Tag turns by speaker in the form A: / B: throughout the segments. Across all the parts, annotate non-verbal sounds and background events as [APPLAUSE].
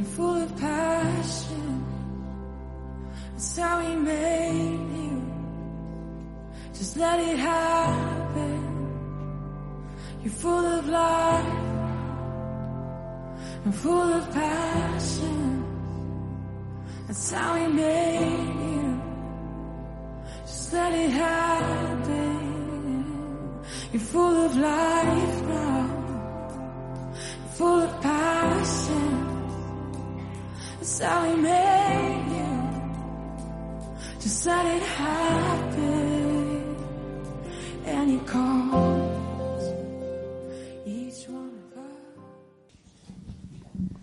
A: And full of passion. That's how he made you. Just let it happen. You're full of life and full of passion. That's how he made you. Just let it happen. You're full of life now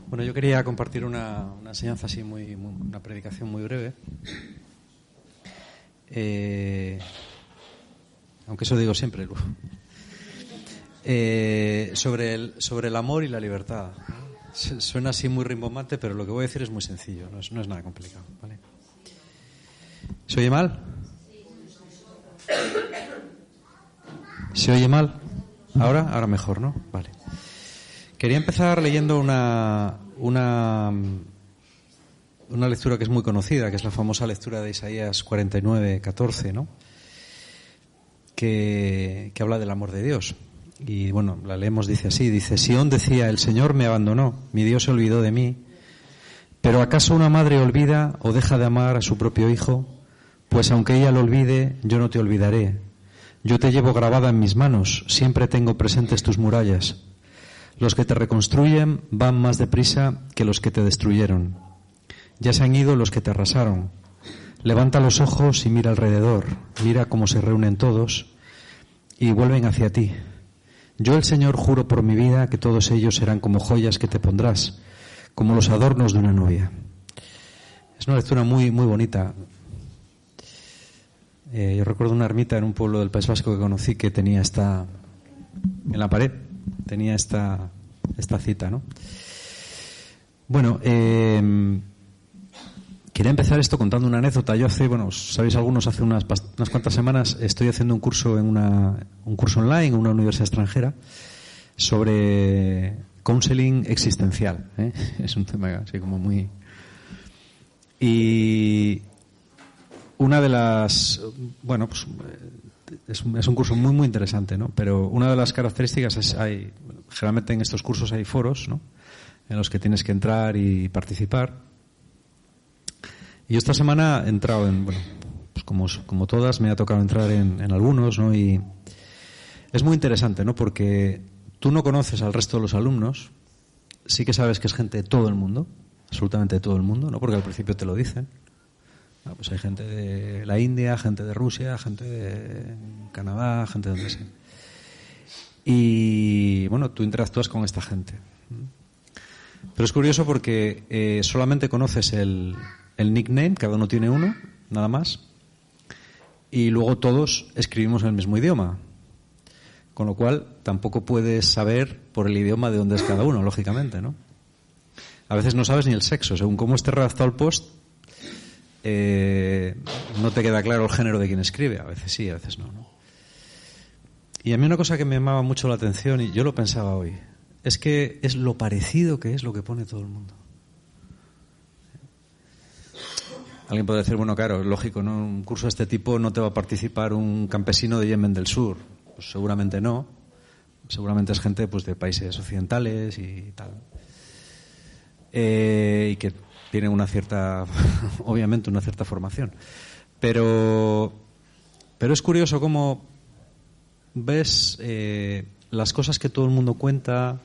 B: Bueno, yo quería compartir una, enseñanza así, muy, muy- una predicación muy breve. Eh, aunque eso digo siempre, Lu. Eh, sobre el amor y la libertad. Su- Suena así muy rimbombante, pero lo que voy a decir es muy sencillo, no es, no es nada complicado. ¿vale? ¿Se oye mal? ¿Se oye mal? ¿Ahora? Ahora mejor, ¿no? Vale. Quería empezar leyendo una, una, una lectura que es muy conocida, que es la famosa lectura de Isaías 49, 14, ¿no? Que, que habla del amor de Dios. Y bueno, la leemos, dice así, dice, Sión decía, el Señor me abandonó, mi Dios se olvidó de mí, pero ¿acaso una madre olvida o deja de amar a su propio hijo? Pues aunque ella lo olvide, yo no te olvidaré. Yo te llevo grabada en mis manos, siempre tengo presentes tus murallas. Los que te reconstruyen van más deprisa que los que te destruyeron. Ya se han ido los que te arrasaron. Levanta los ojos y mira alrededor. Mira cómo se reúnen todos y vuelven hacia ti. Yo el Señor juro por mi vida que todos ellos serán como joyas que te pondrás, como los adornos de una novia. Es una lectura muy, muy bonita. Eh, yo recuerdo una ermita en un pueblo del País Vasco que conocí que tenía esta, en la pared, tenía esta, esta cita, ¿no? Bueno, eh, quería empezar esto contando una anécdota. Yo hace, bueno, sabéis algunos, hace unas, unas cuantas semanas estoy haciendo un curso en una, un curso online en una universidad extranjera sobre counseling existencial. ¿eh? [LAUGHS] Es un tema así como muy... Y una de las, bueno, pues eh, es un, es un curso muy muy interesante, ¿no? Pero una de las características es hay, generalmente en estos cursos hay foros, ¿no? En los que tienes que entrar y participar. Y yo esta semana he entrado en, bueno, pues como, como todas, me ha tocado entrar en, en algunos, ¿no? Y es muy interesante, ¿no? Porque tú no conoces al resto de los alumnos, sí que sabes que es gente de todo el mundo, absolutamente de todo el mundo, ¿no? Porque al principio te lo dicen. Ah, pues hay gente de la India, gente de Rusia, gente de Canadá, gente de donde sea. Y bueno, tú interactúas con esta gente. Pero es curioso porque eh, solamente conoces el, el nickname, cada uno tiene uno, nada más. Y luego todos escribimos en el mismo idioma. Con lo cual tampoco puedes saber por el idioma de dónde es cada uno, lógicamente, ¿no? A veces no sabes ni el sexo. Según cómo esté redactado el post, eh, no te queda claro el género de quien escribe. A veces sí, a veces no, ¿no? Y a mí una cosa que me llamaba mucho la atención, y yo lo pensaba hoy, es que es lo parecido que es lo que pone todo el mundo. Alguien puede decir, bueno, claro, lógico, ¿no? Un curso de este tipo no te va a participar un campesino de Yemen del Sur. Pues seguramente no. Seguramente es gente pues, de países occidentales y tal. Eh, y que tienen una cierta, [LAUGHS] obviamente, una cierta formación. Pero, pero es curioso cómo ves eh, las cosas que todo el mundo cuenta.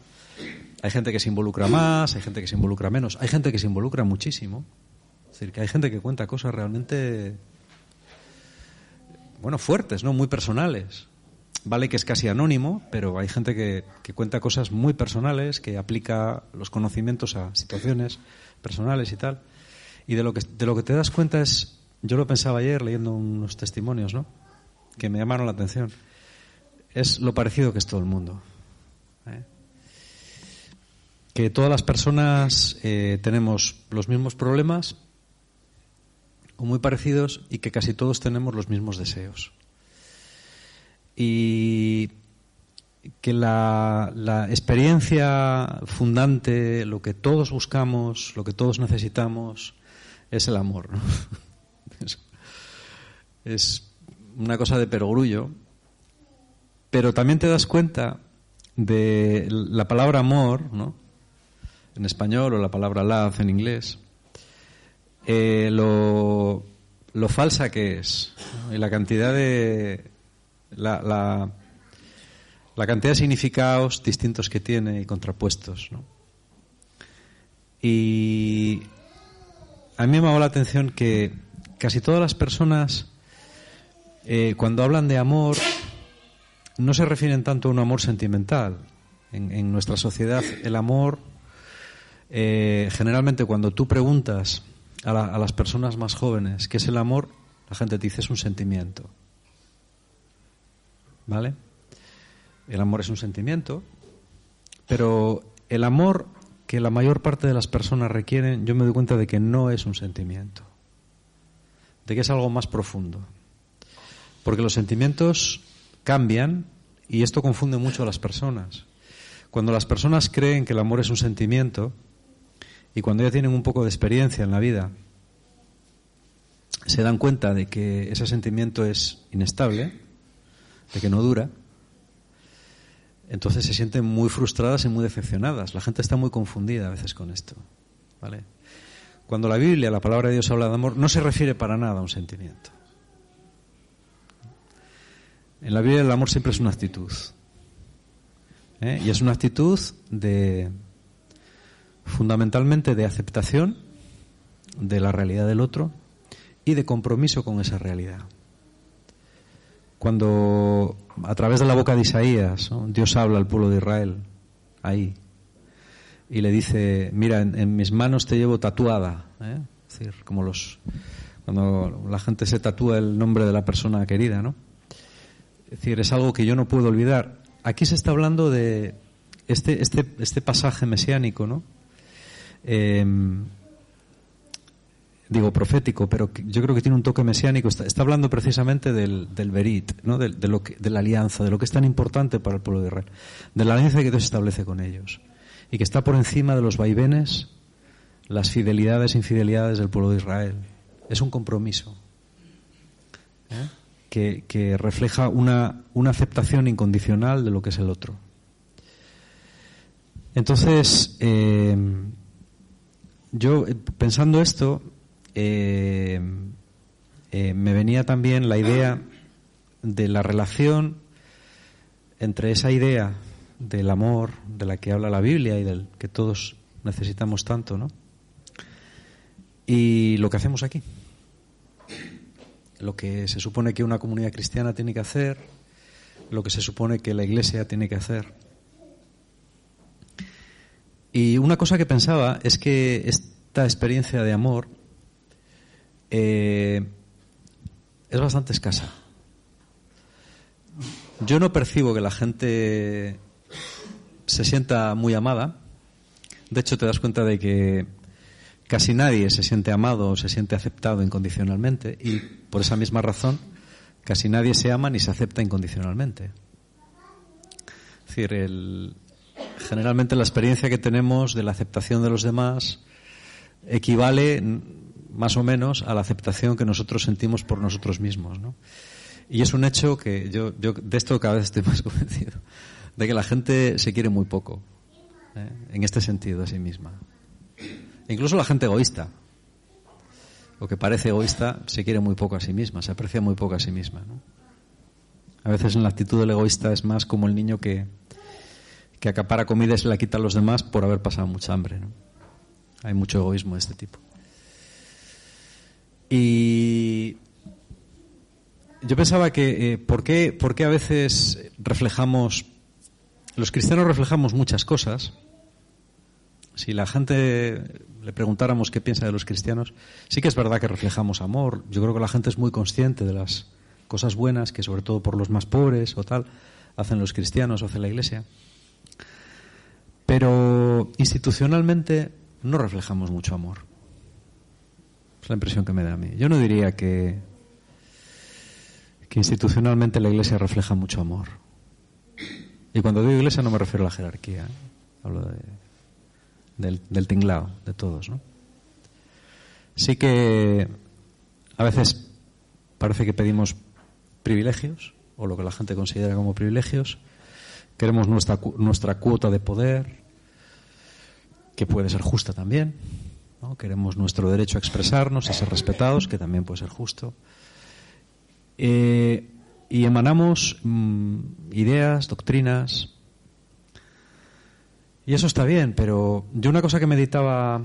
B: Hay gente que se involucra más, hay gente que se involucra menos, hay gente que se involucra muchísimo. Decir, que hay gente que cuenta cosas realmente, bueno, fuertes, ¿no? Muy personales. vale que es casi anónimo, pero hay gente que, que cuenta cosas muy personales, que aplica los conocimientos a situaciones personales y tal. Y de lo que, de lo que te das cuenta es, yo lo pensaba ayer leyendo unos testimonios, ¿no? Que me llamaron la atención. Es lo parecido que es todo el mundo. ¿eh? Que todas las personas eh, tenemos los mismos problemas o muy parecidos y que casi todos tenemos los mismos deseos. Y que la, experiencia fundante, lo que todos buscamos, lo que todos necesitamos, es el amor. [LAUGHS] Es, es, una cosa de perogrullo, pero también te das cuenta de la palabra amor, ¿no? en español, o la palabra love en inglés, eh, lo, falsa que es, y la cantidad de. La, la, cantidad de significados distintos que tiene y contrapuestos. ¿no? Y a mí me llamado la atención que casi todas las personas, eh, cuando hablan de amor, no se refieren tanto a un amor sentimental. En, en nuestra sociedad, el amor, eh, generalmente cuando tú preguntas a, la, a, las personas más jóvenes qué es el amor, la gente te dice es un sentimiento. ¿Vale? El amor es un sentimiento, pero el amor que la mayor parte de las personas requieren, yo me doy cuenta de que no es un sentimiento, de que es algo más profundo. Porque los sentimientos cambian y esto confunde mucho a las personas. Cuando las personas creen que el amor es un sentimiento y cuando ya tienen un poco de experiencia en la vida, se dan cuenta de que ese sentimiento es inestable, de que no dura, entonces se sienten muy frustradas y muy decepcionadas. La gente está muy confundida a veces con esto. ¿vale? Cuando la Biblia, la palabra de Dios habla de amor, no se refiere para nada a un sentimiento. En la Biblia el amor siempre es una actitud. ¿eh? Y es una actitud de fundamentalmente de aceptación de la realidad del otro y de compromiso con esa realidad. Cuando a través de la boca de Isaías. Dios habla al pueblo de Israel, ahí, y le dice, mira, en, en mis manos te llevo tatuada, ¿eh? es decir, como los cuando la gente se tatúa el nombre de la persona querida, ¿no? Es decir, es algo que yo no puedo olvidar. Aquí se está hablando de este, este, este pasaje mesiánico, ¿no? Eh, digo profético, pero yo creo que tiene un toque mesiánico. Está, hablando precisamente del, del Berit, ¿no? de, de, la alianza, de lo que es tan importante para el pueblo de Israel, de la alianza que Dios establece con ellos y que está por encima de los vaivenes, las fidelidades e infidelidades del pueblo de Israel. Es un compromiso ¿eh? que, que, refleja una, una aceptación incondicional de lo que es el otro. Entonces, eh, yo pensando esto, eh, eh, me venía también la idea de la relación entre esa idea del amor de la que habla la Biblia y del que todos necesitamos tanto, ¿no? Y lo que hacemos aquí. Lo que se supone que una comunidad cristiana tiene que hacer, lo que se supone que la iglesia tiene que hacer. Y una cosa que pensaba es que esta experiencia de amor eh, es bastante escasa. Yo no percibo que la gente se sienta muy amada. De hecho, te das cuenta de que casi nadie se siente amado o se siente aceptado incondicionalmente y por esa misma razón casi nadie se ama ni se acepta incondicionalmente. Es decir, el, generalmente la experiencia que tenemos de la aceptación de los demás equivale más o menos a la aceptación que nosotros sentimos por nosotros mismos. ¿no? Y es un hecho que yo, yo de esto cada vez estoy [LAUGHS] más convencido, de que la gente se quiere muy poco, ¿eh? en este sentido a sí misma. Incluso la gente egoísta, o que parece egoísta, se quiere muy poco a sí misma, se aprecia muy poco a sí misma. ¿no? A veces en la actitud del egoísta es más como el niño que, que acapara comida y se la quita a los demás por haber pasado mucha hambre. Hay mucho egoísmo de este tipo. Y yo pensaba que, eh, ¿por, qué, ¿por qué a veces reflejamos, los cristianos reflejamos muchas cosas? Si la gente le preguntáramos qué piensa de los cristianos, sí que es verdad que reflejamos amor. Yo creo que la gente es muy consciente de las cosas buenas que, sobre todo por los más pobres o tal, hacen los cristianos o hace la Iglesia. Pero institucionalmente no reflejamos mucho amor. Es la impresión que me da a mí. Yo no diría que, que institucionalmente la Iglesia refleja mucho amor. Y cuando digo Iglesia no me refiero a la jerarquía, ¿eh? hablo de, del, tinglao, de todos. ¿no? Sí que a veces parece que pedimos privilegios, o lo que la gente considera como privilegios, queremos nuestra, nuestra cuota de poder, que puede ser justa también, ¿no? queremos nuestro derecho a expresarnos, a ser respetados, que también puede ser justo. Eh, y emanamos mm, ideas, doctrinas, y eso está bien, pero yo una cosa que meditaba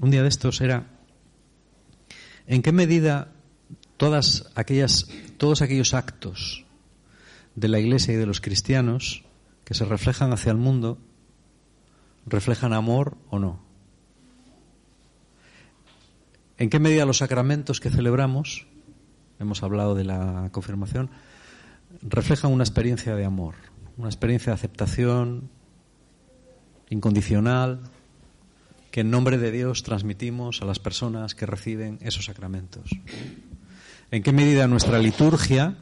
B: un día de estos era en qué medida todas aquellas, todos aquellos actos de la Iglesia y de los cristianos que se reflejan hacia el mundo reflejan amor o no. ¿En qué medida los sacramentos que celebramos, hemos hablado de la confirmación, reflejan una experiencia de amor, una experiencia de aceptación incondicional que en nombre de Dios transmitimos a las personas que reciben esos sacramentos? ¿En qué medida nuestra liturgia,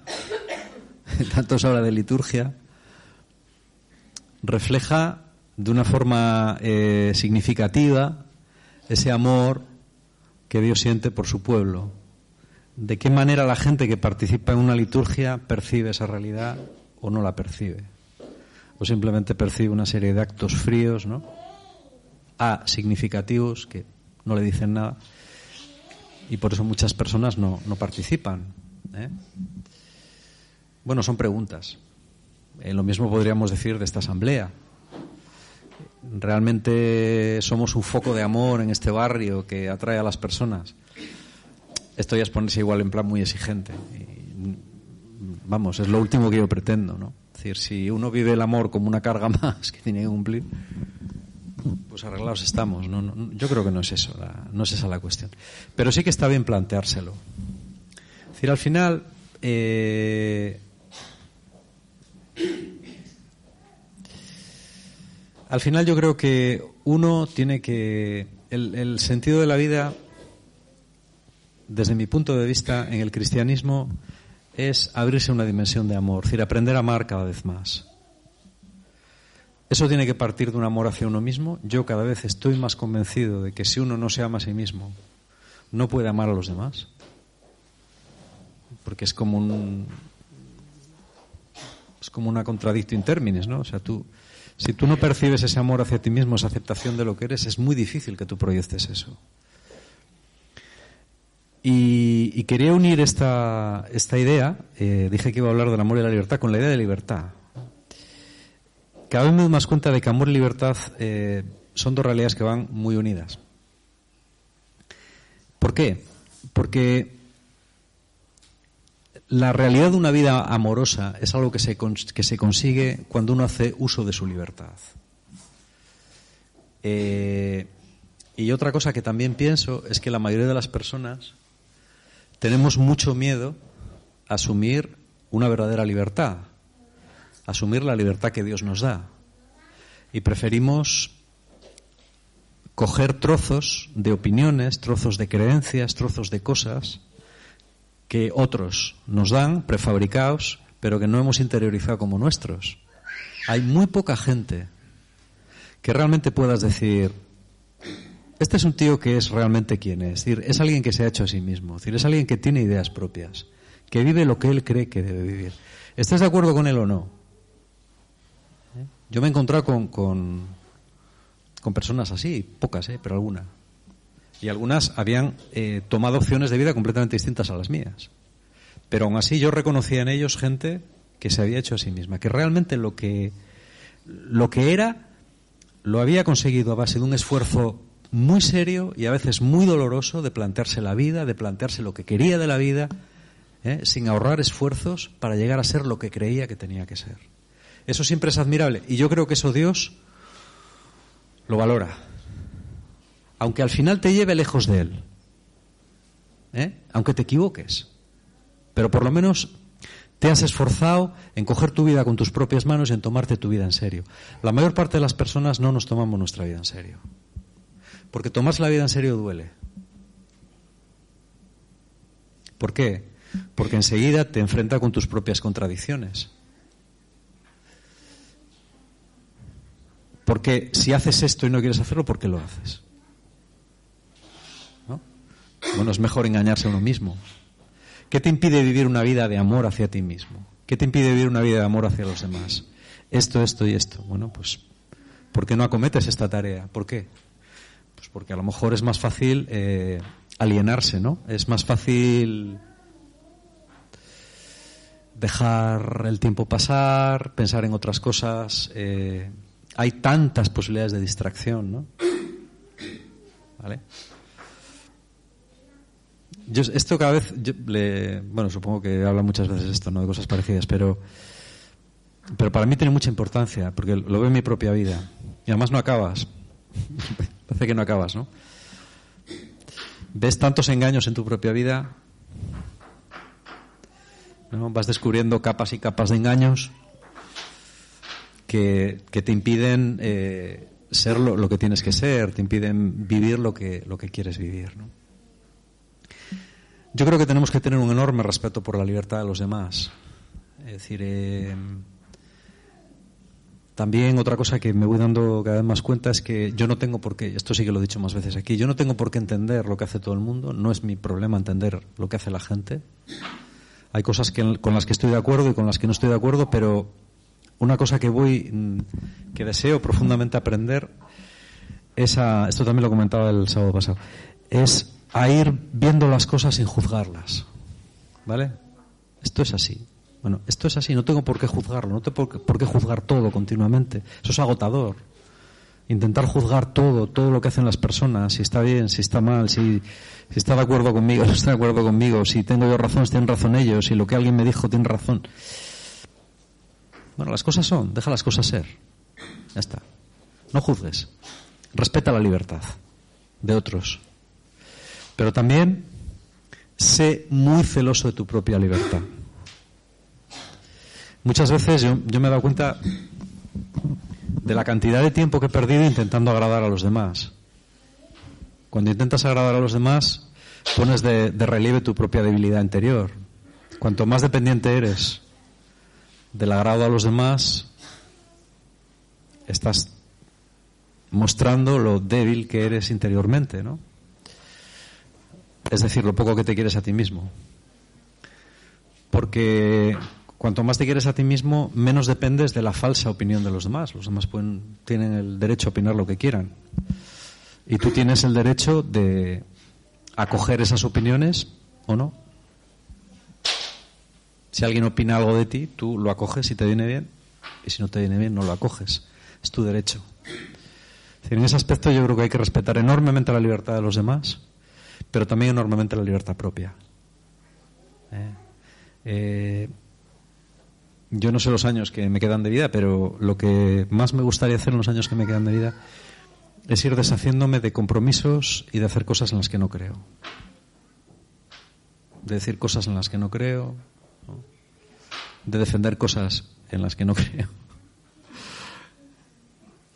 B: [LAUGHS] tanto se habla de liturgia, refleja de una forma eh, significativa ese amor que Dios siente por su pueblo. ¿De qué manera la gente que participa en una liturgia percibe esa realidad o no la percibe? O simplemente percibe una serie de actos fríos, ¿no? A significativos que no le dicen nada y por eso muchas personas no, no participan. ¿eh? Bueno, son preguntas. Eh, lo mismo podríamos decir de esta asamblea realmente somos un foco de amor en este barrio que atrae a las personas. Esto ya es ponerse igual en plan muy exigente. vamos, es lo último que yo pretendo, ¿no? Es decir, si uno vive el amor como una carga [LAUGHS] más que tiene que cumplir, pues arreglados estamos. Yo creo que no es eso, no es esa la cuestión. Pero sí que está bien planteárselo. Es decir, al final, eh, Al final yo creo que uno tiene que... El, sentido de la vida, desde mi punto de vista, en el cristianismo, es abrirse una dimensión de amor, es decir, aprender a amar cada vez más. Eso tiene que partir de un amor hacia uno mismo. Yo cada vez estoy más convencido de que si uno no se ama a sí mismo, no puede amar a los demás. Porque es como un. Es como una contradicto in terminis, ¿no? O sea, tú si tú no percibes ese amor hacia ti mismo, esa aceptación de lo que eres, es muy difícil que tú proyectes eso. Y, quería unir esta, esta idea, eh, dije que iba a hablar del amor y la libertad, con la idea de libertad. Cada vez me doy más cuenta de que amor y libertad eh, son dos realidades que van muy unidas. ¿Por qué? Porque la realidad de una vida amorosa es algo que se, que se consigue cuando uno hace uso de su libertad. Eh, y otra cosa que también pienso es que la mayoría de las personas tenemos mucho miedo a asumir una verdadera libertad, asumir la libertad que Dios nos da. Y preferimos coger trozos de opiniones, trozos de creencias, trozos de cosas que otros nos dan, prefabricados, pero que no hemos interiorizado como nuestros. Hay muy poca gente que realmente puedas decir, este es un tío que es realmente quien es, es decir, es alguien que se ha hecho a sí mismo, es decir, es alguien que tiene ideas propias, que vive lo que él cree que debe vivir. ¿Estás de acuerdo con él o no? Yo me he encontrado con, con, con personas así, pocas, ¿eh? pero alguna y algunas habían eh, tomado opciones de vida completamente distintas a las mías. Pero aún así yo reconocía en ellos gente que se había hecho a sí misma, que realmente lo que, lo que era lo había conseguido a base de un esfuerzo muy serio y a veces muy doloroso de plantearse la vida, de plantearse lo que quería de la vida ¿eh? sin ahorrar esfuerzos para llegar a ser lo que creía que tenía que ser. Eso siempre es admirable y yo creo que eso Dios lo valora. Aunque al final te lleve lejos de Él. ¿eh? Aunque te equivoques. Pero por lo menos te has esforzado en coger tu vida con tus propias manos y en tomarte tu vida en serio. La mayor parte de las personas no nos tomamos nuestra vida en serio. Porque tomarse la vida en serio duele. ¿Por qué? Porque enseguida te enfrenta con tus propias contradicciones. Porque si haces esto y no quieres hacerlo, ¿por qué lo haces? ¿No? Bueno, es mejor engañarse a uno mismo. ¿Qué te impide vivir una vida de amor hacia ti mismo? ¿Qué te impide vivir una vida de amor hacia los demás? Esto, esto y esto. Bueno, pues, ¿por qué no acometes esta tarea? ¿Por qué? Pues porque a lo mejor es más fácil eh, alienarse, ¿no? Es más fácil dejar el tiempo pasar, pensar en otras cosas. Eh, hay tantas posibilidades de distracción, ¿no? ¿Vale? Yo, esto cada vez, le, bueno, supongo que habla muchas veces esto, ¿no? De cosas parecidas, pero, pero para mí tiene mucha importancia, porque lo veo en mi propia vida. Y además no acabas. [LAUGHS] Parece que no acabas, ¿no? Ves tantos engaños en tu propia vida, ¿no? Vas descubriendo capas y capas de engaños que, te impiden eh, ser lo, que tienes que ser, te impiden vivir lo que, lo que quieres vivir. ¿no? Yo creo que tenemos que tener un enorme respeto por la libertad de los demás. Es decir, eh, también otra cosa que me voy dando cada vez más cuenta es que yo no tengo por qué, esto sí que lo he dicho más veces aquí, yo no tengo por qué entender lo que hace todo el mundo, no es mi problema entender lo que hace la gente. Hay cosas con las que estoy de acuerdo y con las que no estoy de acuerdo, pero una cosa que voy, mm, que deseo profundamente aprender, es esto también lo comentaba el sábado pasado, es a ir viendo las cosas sin juzgarlas. ¿Vale? Esto es así. Bueno, esto es así, no tengo por qué juzgarlo, no tengo por qué juzgar todo continuamente. Eso es agotador. Intentar juzgar todo, todo lo que hacen las personas, si está bien, si está mal, si, está de acuerdo conmigo, [LAUGHS] no está de acuerdo conmigo, si tengo yo razón, tienen razón ellos, si lo que alguien me dijo tiene razón. Bueno, las cosas son, deja las cosas ser. Ya está. No juzgues. Respeta la libertad de otros. Pero también sé muy celoso de tu propia libertad. Muchas veces yo, me he dado cuenta de la cantidad de tiempo que he perdido intentando agradar a los demás. Cuando intentas agradar a los demás, pones de relieve tu propia debilidad interior. Cuanto más dependiente eres del agrado a los demás, estás mostrando lo débil que eres interiormente, ¿no? Es decir, lo poco que te quieres a ti mismo. Porque cuanto más te quieres a ti mismo, menos dependes de la falsa opinión de los demás. Los demás pueden, tienen el derecho a opinar lo que quieran. Y tú tienes el derecho de acoger esas opiniones o no. Si alguien opina algo de ti, tú lo acoges si te viene bien, y si no te viene bien, no lo acoges. Es tu derecho. En ese aspecto yo creo que hay que respetar enormemente la libertad de los demás, pero también enormemente la libertad propia. ¿Eh? Eh, yo no sé los años que me quedan de vida, pero lo que más me gustaría hacer en los años que me quedan de vida es ir deshaciéndome de compromisos y de hacer cosas en las que no creo. De decir cosas en las que no creo, de defender cosas en las que no [LAUGHS] creo.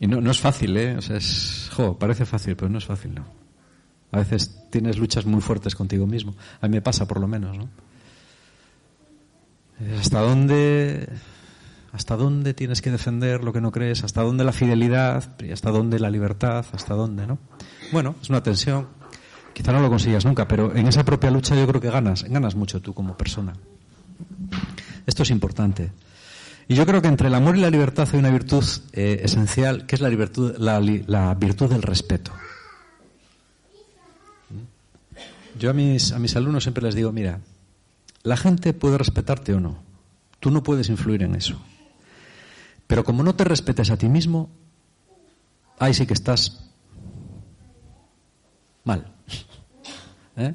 B: Y no, no es fácil, ¿eh? O sea, es, jo, parece fácil, pero no es fácil, ¿no? A veces tienes luchas muy fuertes contigo mismo. A mí me pasa, por lo menos, ¿no? ¿Hasta dónde, hasta dónde tienes que defender lo que no crees? ¿Hasta dónde la fidelidad? ¿Y hasta dónde la libertad? ¿Hasta dónde, no? Bueno, es una tensión. Quizá no lo consigas nunca, pero en esa propia lucha yo creo que ganas, ganas mucho tú como persona. Esto es importante. Y yo creo que entre el amor y la libertad hay una virtud eh, esencial, que es la, virtud, la, virtud del respeto. Yo a mis, a mis alumnos siempre les digo, mira, la gente puede respetarte o no. Tú no puedes influir en eso. Pero como no te respetes a ti mismo, ahí sí que estás mal. [LAUGHS] ¿Eh?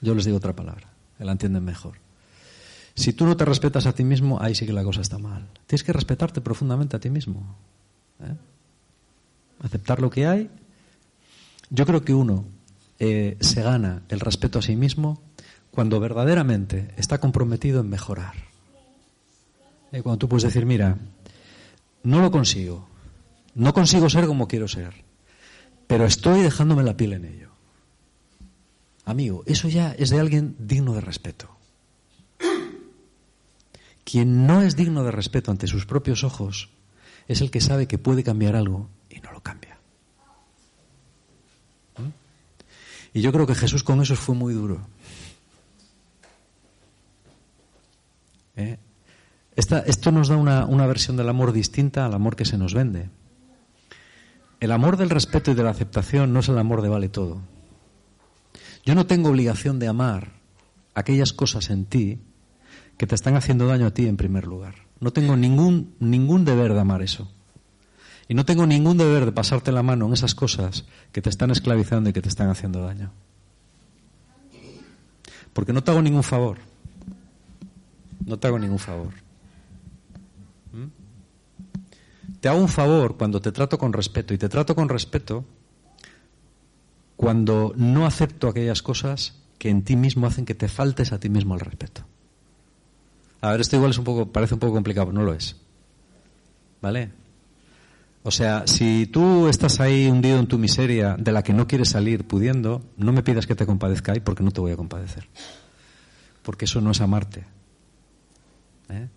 B: Yo les digo otra palabra, que la entienden mejor. Si tú no te respetas a ti mismo, ahí sí que la cosa está mal. Tienes que respetarte profundamente a ti mismo. ¿eh? Aceptar lo que hay. Yo creo que uno eh, se gana el respeto a sí mismo cuando verdaderamente está comprometido en mejorar. Eh, cuando tú puedes decir, mira, no lo consigo, no consigo ser como quiero ser, pero estoy dejándome la piel en ello. Amigo, eso ya es de alguien digno de respeto. Quien no es digno de respeto ante sus propios ojos es el que sabe que puede cambiar algo y no lo cambia. ¿Mm? Y yo creo que Jesús con eso fue muy duro. ¿Eh? esto nos da una, una versión del amor distinta al amor que se nos vende. El amor del respeto y de la aceptación no es el amor de vale todo. Yo no tengo obligación de amar aquellas cosas en ti que te están haciendo daño a ti en primer lugar. No tengo ningún, ningún deber de amar eso. Y no tengo ningún deber de pasarte la mano en esas cosas que te están esclavizando y que te están haciendo daño. Porque no te hago ningún favor. No te hago ningún favor. ¿Mm? Te hago un favor cuando te trato con respeto. Y te trato con respeto cuando no acepto aquellas cosas que en ti mismo hacen que te faltes a ti mismo el respeto. A ver, esto igual es un poco, parece un poco complicado, no lo es. ¿Vale? O sea, si tú estás ahí hundido en tu miseria de la que no quieres salir pudiendo, no me pidas que te compadezca ahí porque no te voy a compadecer. Porque eso no es amarte. ¿Eh?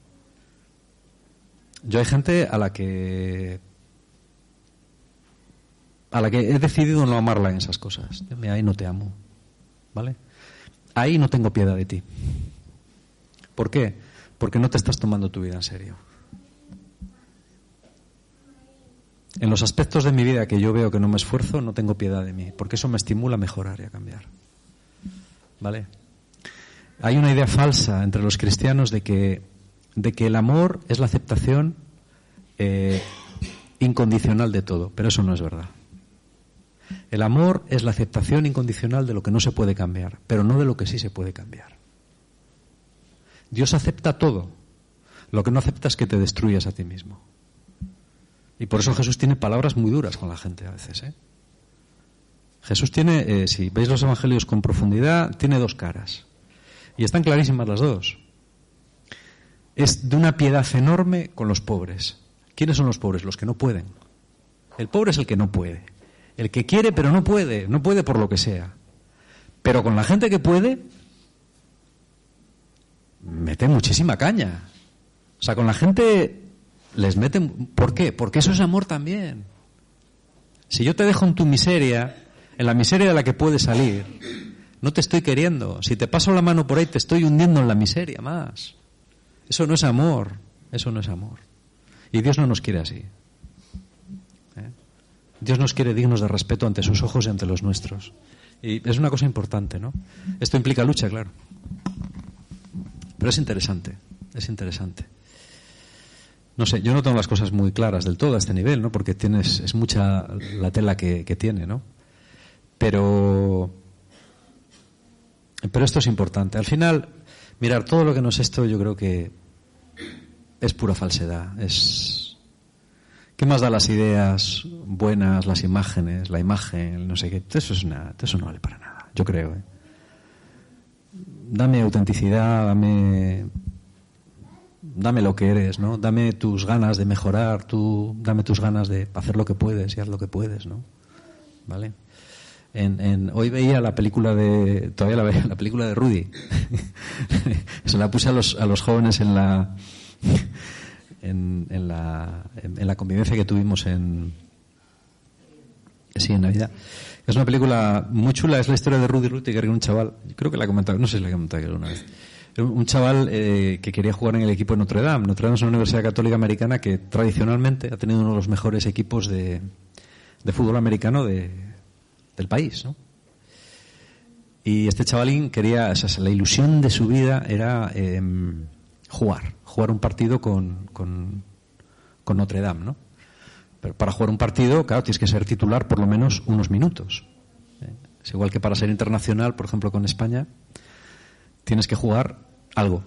B: Yo hay gente a la que a la que he decidido no amarla en esas cosas. Ahí no te amo. ¿Vale? Ahí no tengo piedad de ti. ¿Por qué? Porque no te estás tomando tu vida en serio. En los aspectos de mi vida que yo veo que no me esfuerzo, no tengo piedad de mí, porque eso me estimula a mejorar y a cambiar. ¿Vale? Hay una idea falsa entre los cristianos de que, de que el amor es la aceptación eh, incondicional de todo, pero eso no es verdad. El amor es la aceptación incondicional de lo que no se puede cambiar, pero no de lo que sí se puede cambiar. Dios acepta todo. Lo que no acepta es que te destruyas a ti mismo. Y por eso Jesús tiene palabras muy duras con la gente a veces. ¿eh? Jesús tiene, eh, si veis los evangelios con profundidad, tiene dos caras. Y están clarísimas las dos. Es de una piedad enorme con los pobres. ¿Quiénes son los pobres? Los que no pueden. El pobre es el que no puede. El que quiere pero no puede. No puede por lo que sea. Pero con la gente que puede, mete muchísima caña. O sea, con la gente les meten... ¿Por qué? Porque eso es amor también. Si yo te dejo en tu miseria, en la miseria de la que puedes salir, no te estoy queriendo. Si te paso la mano por ahí, te estoy hundiendo en la miseria más. Eso no es amor. Eso no es amor. Y Dios no nos quiere así. ¿Eh? Dios nos quiere dignos de respeto ante sus ojos y ante los nuestros. Y es una cosa importante, ¿no? Esto implica lucha, claro. Pero es interesante, es interesante. No sé, yo no tengo las cosas muy claras del todo a este nivel, ¿no? Porque tienes, es mucha la tela que, tiene, ¿no? Pero, pero esto es importante. Al final, mirar todo lo que no es esto, yo creo que es pura falsedad. Es, ¿qué más da las ideas buenas, las imágenes, la imagen, no sé qué? Eso es eso no vale para nada. Yo creo. ¿eh? Dame autenticidad, dame dame lo que eres, ¿no? Dame tus ganas de mejorar, tú, dame tus ganas de hacer lo que puedes y haz lo que puedes, ¿no? ¿Vale? En, hoy veía la película de, todavía la veía, la película de Rudy. [LAUGHS] Se la puse a los, a los jóvenes en la, en, en la, en, la convivencia que tuvimos en, sí, en Navidad. Es una película muy chula, es la historia de Rudy Rutiger, un chaval, creo que la he comentado, no sé si la he comentado alguna vez un chaval eh, que quería jugar en el equipo de Notre Dame. Notre Dame es una universidad católica americana que tradicionalmente ha tenido uno de los mejores equipos de, fútbol americano de, del país. ¿no? Y este chavalín quería, la ilusión de su vida era em, jugar, jugar un partido con, con, Notre Dame. ¿no? Pero para jugar un partido, claro, tienes que ser titular por lo menos unos minutos. ¿eh? Es igual que para ser internacional, por ejemplo, con España, tienes que jugar algo.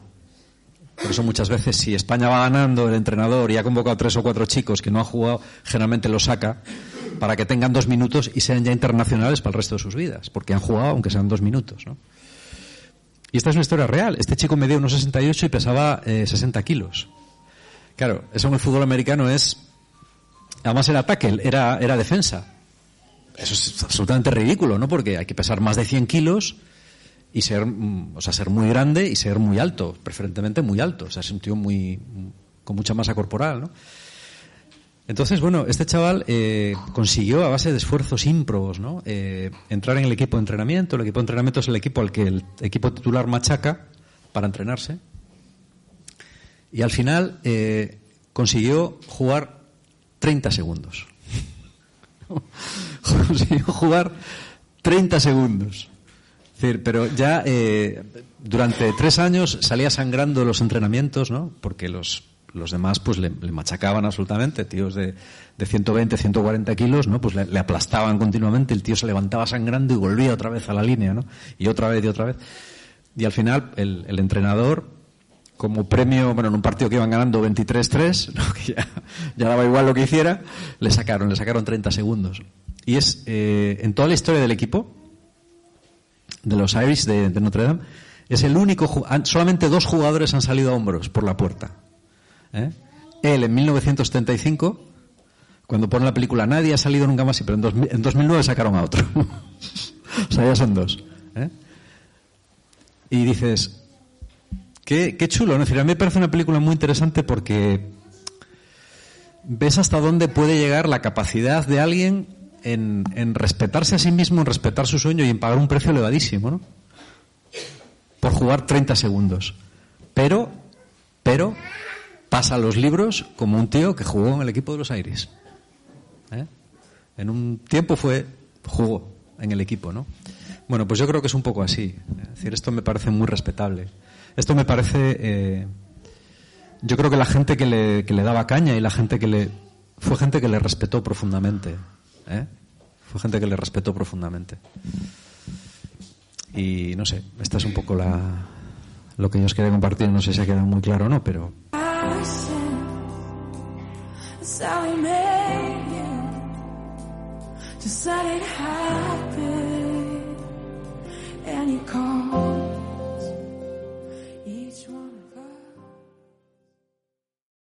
B: Por eso muchas veces si España va ganando el entrenador y ha convocado tres o cuatro chicos que no han jugado, generalmente los saca para que tengan dos minutos y sean ya internacionales para el resto de sus vidas, porque han jugado aunque sean dos minutos. ¿no? Y esta es una historia real. Este chico medía unos 68 y pesaba eh, 60 kilos. Claro, eso en el fútbol americano es... Además era tackle, era, era defensa. Eso es absolutamente ridículo, ¿no? Porque hay que pesar más de 100 kilos y ser, mm, o sea, ser muy grande y ser muy alto, preferentemente muy alto. O sea, es un tío muy, con mucha masa corporal, ¿no? Entonces, bueno, este chaval eh, consiguió a base de esfuerzos ímprobos, ¿no? Eh, entrar en el equipo de entrenamiento. El equipo de entrenamiento es el equipo al que el equipo titular machaca para entrenarse. Y al final eh, consiguió jugar 30 segundos. [LAUGHS] consiguió jugar 30 segundos. Decir, pero ya eh, durante tres años salía sangrando los entrenamientos, ¿no? Porque los, los demás pues le, machacaban absolutamente, tíos de, de 120, 140 kilos, ¿no? Pues le, aplastaban continuamente, el tío se levantaba sangrando y volvía otra vez a la línea, ¿no? Y otra vez y otra vez. Y al final el, el entrenador, como premio, bueno, en un partido que iban ganando 23-3, [LAUGHS] ¿no? que ya, ya, daba igual lo que hiciera, le sacaron, le sacaron 30 segundos. Y es, eh, en toda la historia del equipo, de los Irish de, Notre Dame, es el único, solamente dos jugadores han salido a hombros por la puerta. ¿Eh? Él en 1975, cuando pone la película Nadie ha salido nunca más, pero en, dos, en 2009 sacaron a otro. [LAUGHS] o sea, ya son dos. ¿eh? Y dices, qué, qué chulo, ¿no? Es decir, a mí me parece una película muy interesante porque ves hasta dónde puede llegar la capacidad de alguien en, respetarse a sí mismo, en respetar su sueño y en pagar un precio elevadísimo, ¿no? Por jugar 30 segundos. Pero, pero, pasa los libros como un tío que jugó en el equipo de los Aires. ¿Eh? En un tiempo fue, jugó en el equipo, ¿no? Bueno, pues yo creo que es un poco así. Es decir, esto me parece muy respetable. Esto me parece, eh, yo creo que la gente que le, que le daba caña y la gente que le, fue gente que le respetó profundamente. ¿Eh? Fue gente que le respetó profundamente. Y no sé, esta es un poco la, lo que yo os quería compartir. No sé si ha quedado muy claro o no, pero.